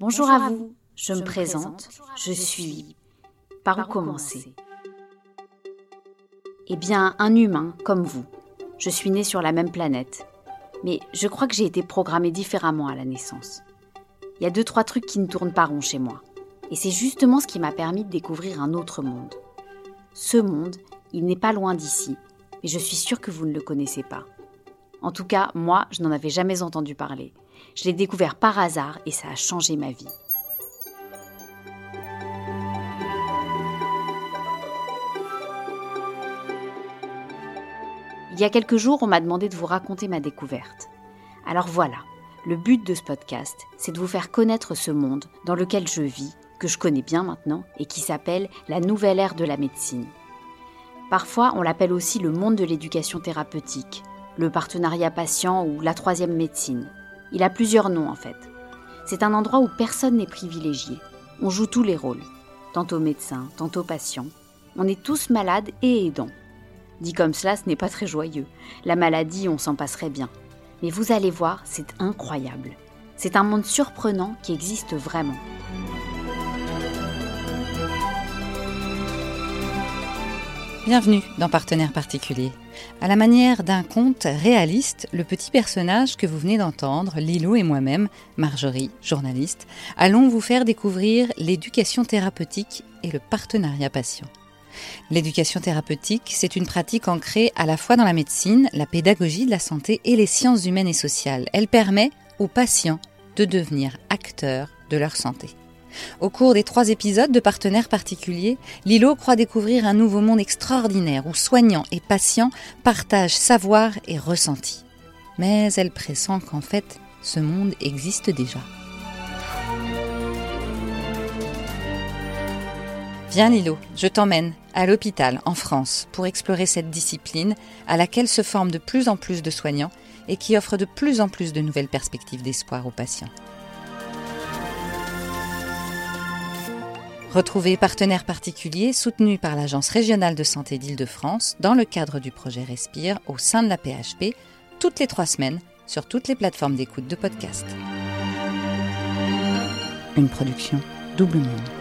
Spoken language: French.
Bonjour à vous, je me présente, je suis... Par où commencer Eh bien, un humain comme vous. Je suis né sur la même planète. Mais je crois que j'ai été programmé différemment à la naissance. Il y a deux, trois trucs qui ne tournent pas rond chez moi. Et c'est justement ce qui m'a permis de découvrir un autre monde. Ce monde, il n'est pas loin d'ici, mais je suis sûre que vous ne le connaissez pas. En tout cas, moi, je n'en avais jamais entendu parler. Je l'ai découvert par hasard et ça a changé ma vie. Il y a quelques jours, on m'a demandé de vous raconter ma découverte. Alors voilà, le but de ce podcast, c'est de vous faire connaître ce monde dans lequel je vis, que je connais bien maintenant, et qui s'appelle la nouvelle ère de la médecine. Parfois, on l'appelle aussi le monde de l'éducation thérapeutique, le partenariat patient ou la troisième médecine. Il a plusieurs noms en fait. C'est un endroit où personne n'est privilégié. On joue tous les rôles, tantôt médecin, tantôt patient. On est tous malades et aidants. Dit comme cela, ce n'est pas très joyeux. La maladie, on s'en passerait bien. Mais vous allez voir, c'est incroyable. C'est un monde surprenant qui existe vraiment. Bienvenue dans Partenaire particulier. À la manière d'un conte réaliste, le petit personnage que vous venez d'entendre, Lilo et moi-même, Marjorie, journaliste, allons vous faire découvrir l'éducation thérapeutique et le partenariat patient. L'éducation thérapeutique, c'est une pratique ancrée à la fois dans la médecine, la pédagogie de la santé et les sciences humaines et sociales. Elle permet aux patients de devenir acteurs de leur santé. Au cours des trois épisodes de Partenaires particuliers, Lilo croit découvrir un nouveau monde extraordinaire où soignants et patients partagent savoir et ressenti. Mais elle pressent qu'en fait, ce monde existe déjà. Viens Lilo, je t'emmène à l'hôpital en France pour explorer cette discipline à laquelle se forment de plus en plus de soignants et qui offre de plus en plus de nouvelles perspectives d'espoir aux patients. Retrouvez partenaires particuliers soutenus par l'Agence régionale de santé d'Île-de-France dans le cadre du projet Respire au sein de la PHP toutes les trois semaines sur toutes les plateformes d'écoute de podcast. Une production Double Monde.